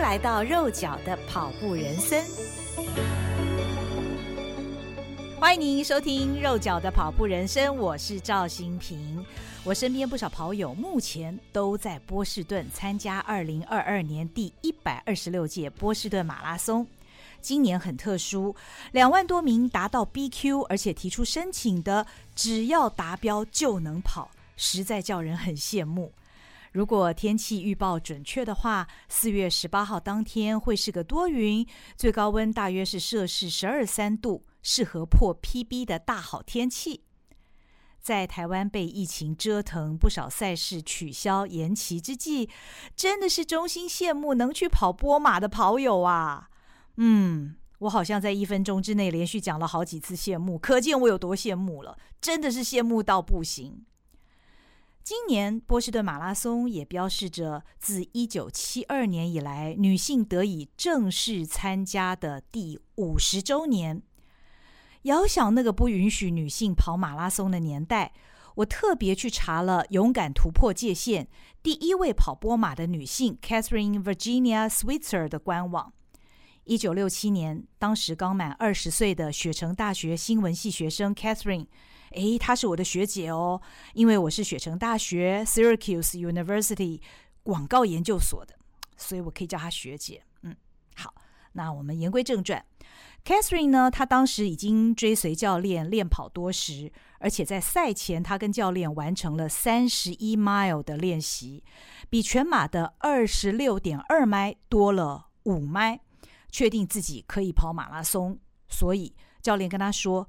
来到肉脚的跑步人生，欢迎您收听肉脚的跑步人生，我是赵新平。我身边不少跑友目前都在波士顿参加二零二二年第一百二十六届波士顿马拉松。今年很特殊，两万多名达到 BQ 而且提出申请的，只要达标就能跑，实在叫人很羡慕。如果天气预报准确的话，四月十八号当天会是个多云，最高温大约是摄氏十二三度，适合破 PB 的大好天气。在台湾被疫情折腾，不少赛事取消延期之际，真的是衷心羡慕能去跑波马的跑友啊！嗯，我好像在一分钟之内连续讲了好几次羡慕，可见我有多羡慕了，真的是羡慕到不行。今年波士顿马拉松也标示着自一九七二年以来女性得以正式参加的第五十周年。遥想那个不允许女性跑马拉松的年代，我特别去查了勇敢突破界限第一位跑波马的女性 Catherine Virginia Switzer 的官网。一九六七年，当时刚满二十岁的雪城大学新闻系学生 Catherine。诶，她是我的学姐哦，因为我是雪城大学 Syracuse University 广告研究所的，所以我可以叫她学姐。嗯，好，那我们言归正传，Catherine 呢，她当时已经追随教练练跑多时，而且在赛前，她跟教练完成了三十一 mile 的练习，比全马的二十六点二迈多了五迈，确定自己可以跑马拉松，所以教练跟她说。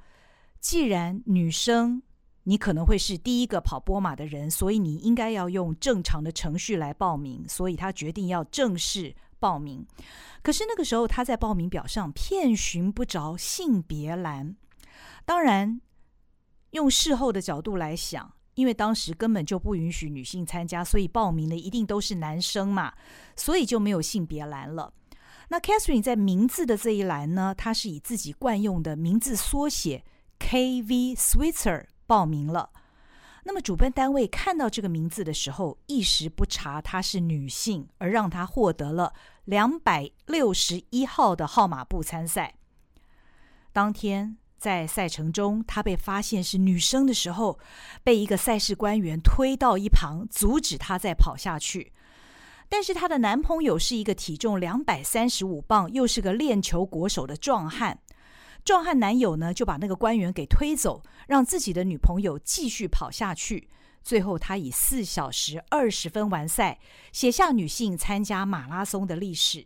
既然女生，你可能会是第一个跑波马的人，所以你应该要用正常的程序来报名。所以他决定要正式报名。可是那个时候他在报名表上遍寻不着性别栏。当然，用事后的角度来想，因为当时根本就不允许女性参加，所以报名的一定都是男生嘛，所以就没有性别栏了。那 Catherine 在名字的这一栏呢，她是以自己惯用的名字缩写。KV Switzer 报名了，那么主办单位看到这个名字的时候，一时不查她是女性，而让她获得了两百六十一号的号码布参赛。当天在赛程中，她被发现是女生的时候，被一个赛事官员推到一旁，阻止她再跑下去。但是她的男朋友是一个体重两百三十五磅，又是个练球国手的壮汉。壮汉男友呢，就把那个官员给推走，让自己的女朋友继续跑下去。最后，他以四小时二十分完赛，写下女性参加马拉松的历史。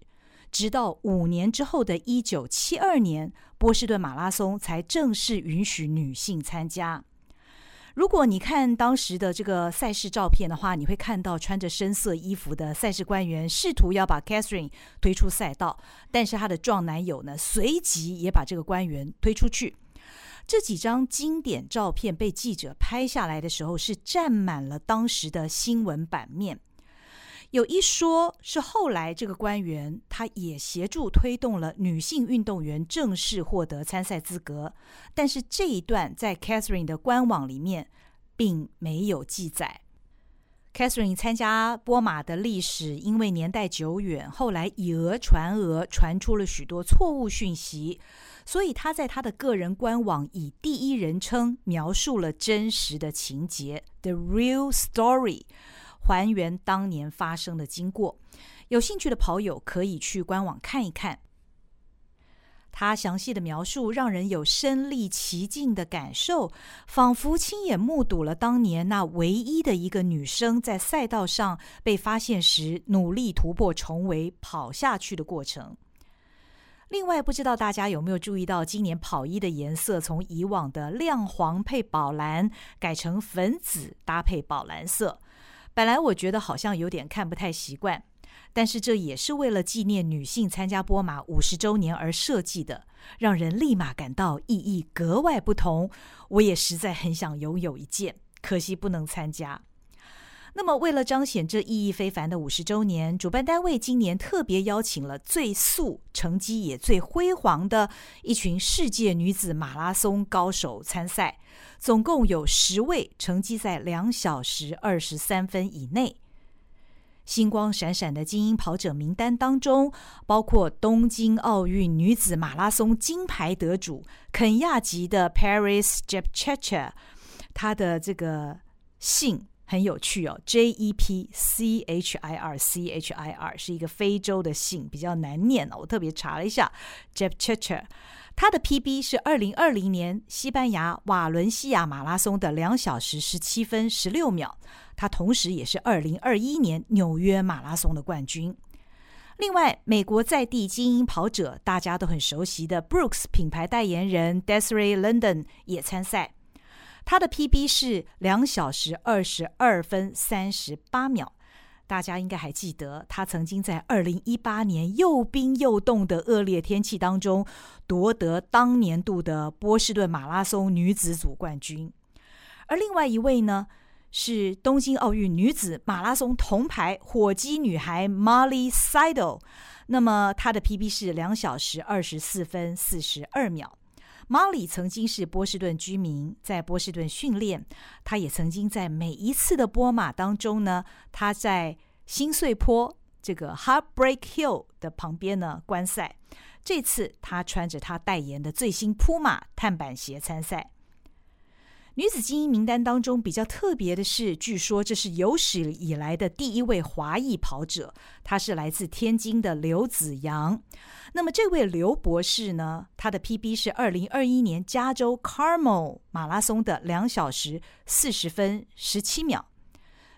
直到五年之后的一九七二年，波士顿马拉松才正式允许女性参加。如果你看当时的这个赛事照片的话，你会看到穿着深色衣服的赛事官员试图要把 Catherine 推出赛道，但是她的壮男友呢，随即也把这个官员推出去。这几张经典照片被记者拍下来的时候，是占满了当时的新闻版面。有一说是后来这个官员他也协助推动了女性运动员正式获得参赛资格，但是这一段在 Catherine 的官网里面并没有记载。Catherine 参加波马的历史因为年代久远，后来以讹传讹，传出了许多错误讯息，所以他在他的个人官网以第一人称描述了真实的情节，The real story。还原当年发生的经过，有兴趣的跑友可以去官网看一看。他详细的描述让人有身历其境的感受，仿佛亲眼目睹了当年那唯一的一个女生在赛道上被发现时努力突破重围跑下去的过程。另外，不知道大家有没有注意到，今年跑衣的颜色从以往的亮黄配宝蓝改成粉紫搭配宝蓝色。本来我觉得好像有点看不太习惯，但是这也是为了纪念女性参加波马五十周年而设计的，让人立马感到意义格外不同。我也实在很想拥有一件，可惜不能参加。那么，为了彰显这意义非凡的五十周年，主办单位今年特别邀请了最速、成绩也最辉煌的一群世界女子马拉松高手参赛，总共有十位成绩在两小时二十三分以内。星光闪闪的精英跑者名单当中，包括东京奥运女子马拉松金牌得主肯亚籍的 Paris Jepchirchir，她的这个姓很有趣哦，J E P C H I R C H I R 是一个非洲的姓，比较难念哦。我特别查了一下，Jepchirchir，他的 PB 是二零二零年西班牙瓦伦西亚马拉松的两小时十七分十六秒。他同时也是二零二一年纽约马拉松的冠军。另外，美国在地精英跑者大家都很熟悉的 Brooks 品牌代言人 Desiree London 也参赛，他的 PB 是两小时二十二分三十八秒。大家应该还记得，他曾经在二零一八年又冰又冻的恶劣天气当中夺得当年度的波士顿马拉松女子组冠军。而另外一位呢，是东京奥运女子马拉松铜牌火鸡女孩 Molly Seidel，那么她的 PB 是两小时二十四分四十二秒。Molly 曾经是波士顿居民，在波士顿训练，她也曾经在每一次的波马当中呢，她在新穗坡这个 Heartbreak Hill 的旁边呢观赛。这次她穿着她代言的最新普马碳板鞋参赛。女子精英名单当中比较特别的是，据说这是有史以来的第一位华裔跑者，她是来自天津的刘子扬。那么这位刘博士呢，他的 PB 是二零二一年加州 Carmel 马拉松的两小时四十分十七秒。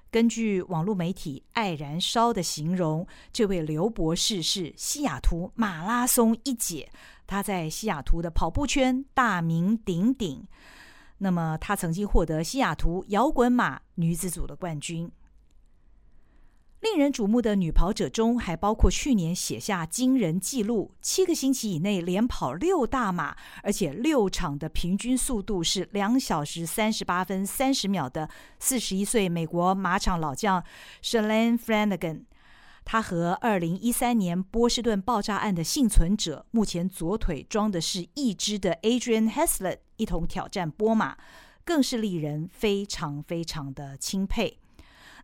根据网络媒体“爱燃烧”的形容，这位刘博士是西雅图马拉松一姐，她在西雅图的跑步圈大名鼎鼎。那么，她曾经获得西雅图摇滚马女子组的冠军。令人瞩目的女跑者中，还包括去年写下惊人纪录，七个星期以内连跑六大马，而且六场的平均速度是两小时三十八分三十秒的四十一岁美国马场老将 Shalane Flanagan。他和二零一三年波士顿爆炸案的幸存者，目前左腿装的是一只的 Adrian Heslett 一同挑战波马，更是令人非常非常的钦佩。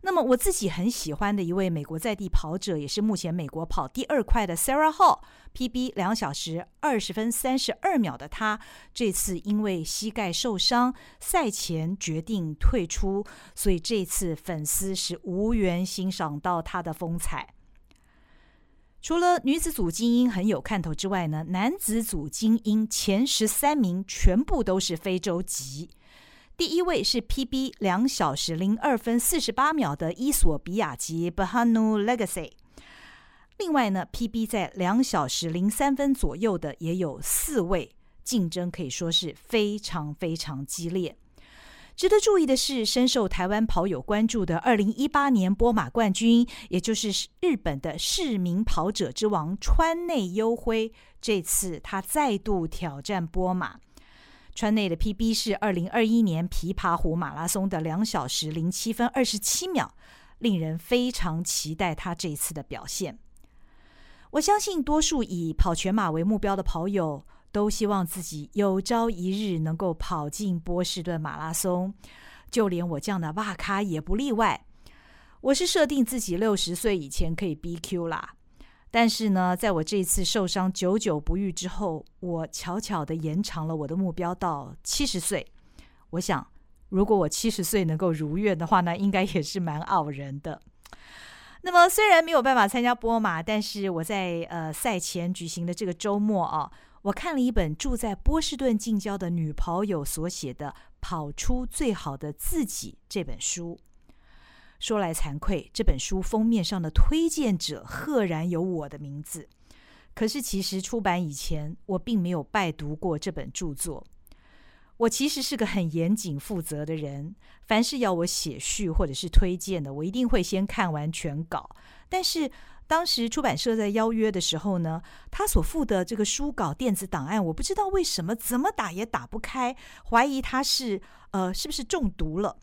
那么我自己很喜欢的一位美国在地跑者，也是目前美国跑第二快的 Sarah Hall，PB 两小时二十分三十二秒的他，这次因为膝盖受伤，赛前决定退出，所以这次粉丝是无缘欣赏到他的风采。除了女子组精英很有看头之外呢，男子组精英前十三名全部都是非洲籍。第一位是 PB 两小时零二分四十八秒的伊索比亚籍 Bahanu Legacy，另外呢，PB 在两小时零三分左右的也有四位，竞争可以说是非常非常激烈。值得注意的是，深受台湾跑友关注的二零一八年波马冠军，也就是日本的市民跑者之王川内优辉，这次他再度挑战波马。川内的 PB 是二零二一年琵琶湖马拉松的两小时零七分二十七秒，令人非常期待他这一次的表现。我相信多数以跑全马为目标的跑友都希望自己有朝一日能够跑进波士顿马拉松，就连我这样的哇咖也不例外。我是设定自己六十岁以前可以 BQ 啦。但是呢，在我这次受伤久久不愈之后，我悄悄地延长了我的目标到七十岁。我想，如果我七十岁能够如愿的话，那应该也是蛮傲人的。那么，虽然没有办法参加波马，但是我在呃赛前举行的这个周末啊，我看了一本住在波士顿近郊的女跑友所写的《跑出最好的自己》这本书。说来惭愧，这本书封面上的推荐者赫然有我的名字。可是其实出版以前，我并没有拜读过这本著作。我其实是个很严谨负责的人，凡是要我写序或者是推荐的，我一定会先看完全稿。但是当时出版社在邀约的时候呢，他所附的这个书稿电子档案，我不知道为什么怎么打也打不开，怀疑他是呃是不是中毒了。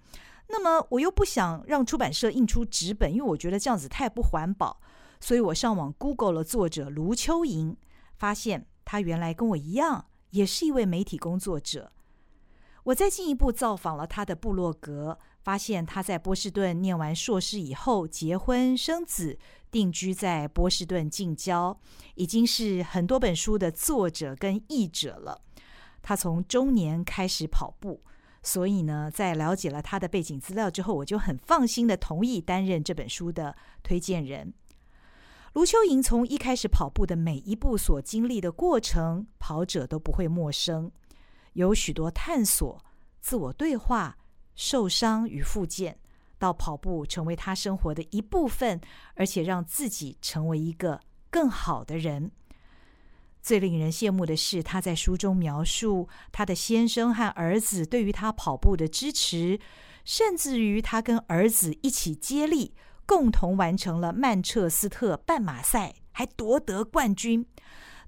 那么我又不想让出版社印出纸本，因为我觉得这样子太不环保，所以我上网 Google 了作者卢秋莹，发现他原来跟我一样，也是一位媒体工作者。我再进一步造访了他的部落格，发现他在波士顿念完硕士以后结婚生子，定居在波士顿近郊，已经是很多本书的作者跟译者了。他从中年开始跑步，所以呢，在了解了他的背景资料之后，我就很放心的同意担任这本书的推荐人。卢秋莹从一开始跑步的每一步所经历的过程，跑者都不会陌生，有许多探索、自我对话、受伤与复健，到跑步成为他生活的一部分，而且让自己成为一个更好的人。最令人羡慕的是，他在书中描述他的先生和儿子对于他跑步的支持，甚至于他跟儿子一起接力，共同完成了曼彻斯特半马赛，还夺得冠军。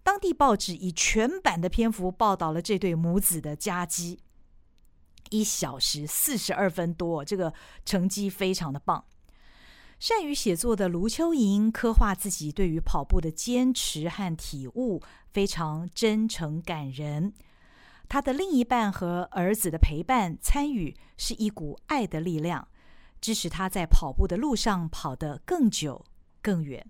当地报纸以全版的篇幅报道了这对母子的佳绩，一小时四十二分多，这个成绩非常的棒。善于写作的卢秋莹刻画自己对于跑步的坚持和体悟，非常真诚感人。他的另一半和儿子的陪伴参与，是一股爱的力量，支持他在跑步的路上跑得更久更远。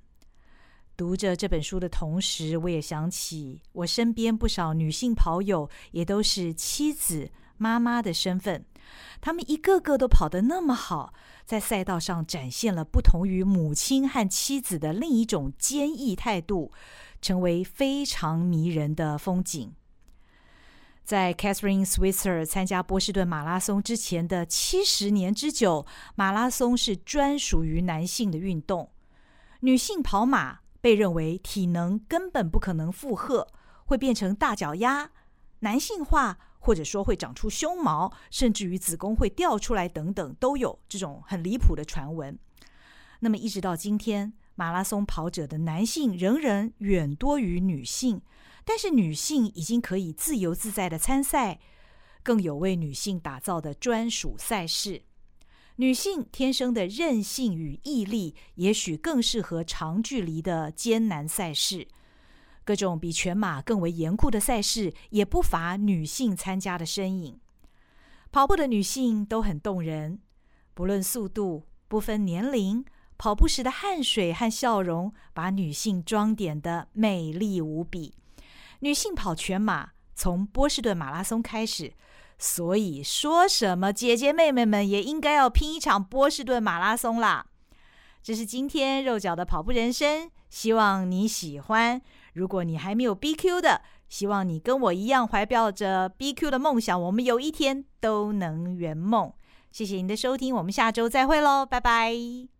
读着这本书的同时，我也想起我身边不少女性跑友，也都是妻子、妈妈的身份，他们一个个都跑得那么好。在赛道上展现了不同于母亲和妻子的另一种坚毅态度，成为非常迷人的风景。在 Catherine Switzer 参加波士顿马拉松之前的七十年之久，马拉松是专属于男性的运动。女性跑马被认为体能根本不可能负荷，会变成大脚丫、男性化。或者说会长出胸毛，甚至于子宫会掉出来等等，都有这种很离谱的传闻。那么一直到今天，马拉松跑者的男性仍然远多于女性，但是女性已经可以自由自在的参赛，更有为女性打造的专属赛事。女性天生的韧性与毅力，也许更适合长距离的艰难赛事。各种比全马更为严酷的赛事，也不乏女性参加的身影。跑步的女性都很动人，不论速度，不分年龄，跑步时的汗水和笑容，把女性装点的美丽无比。女性跑全马，从波士顿马拉松开始，所以说什么姐姐妹妹们也应该要拼一场波士顿马拉松啦。这是今天肉脚的跑步人生，希望你喜欢。如果你还没有 BQ 的，希望你跟我一样怀抱着 BQ 的梦想，我们有一天都能圆梦。谢谢您的收听，我们下周再会喽，拜拜。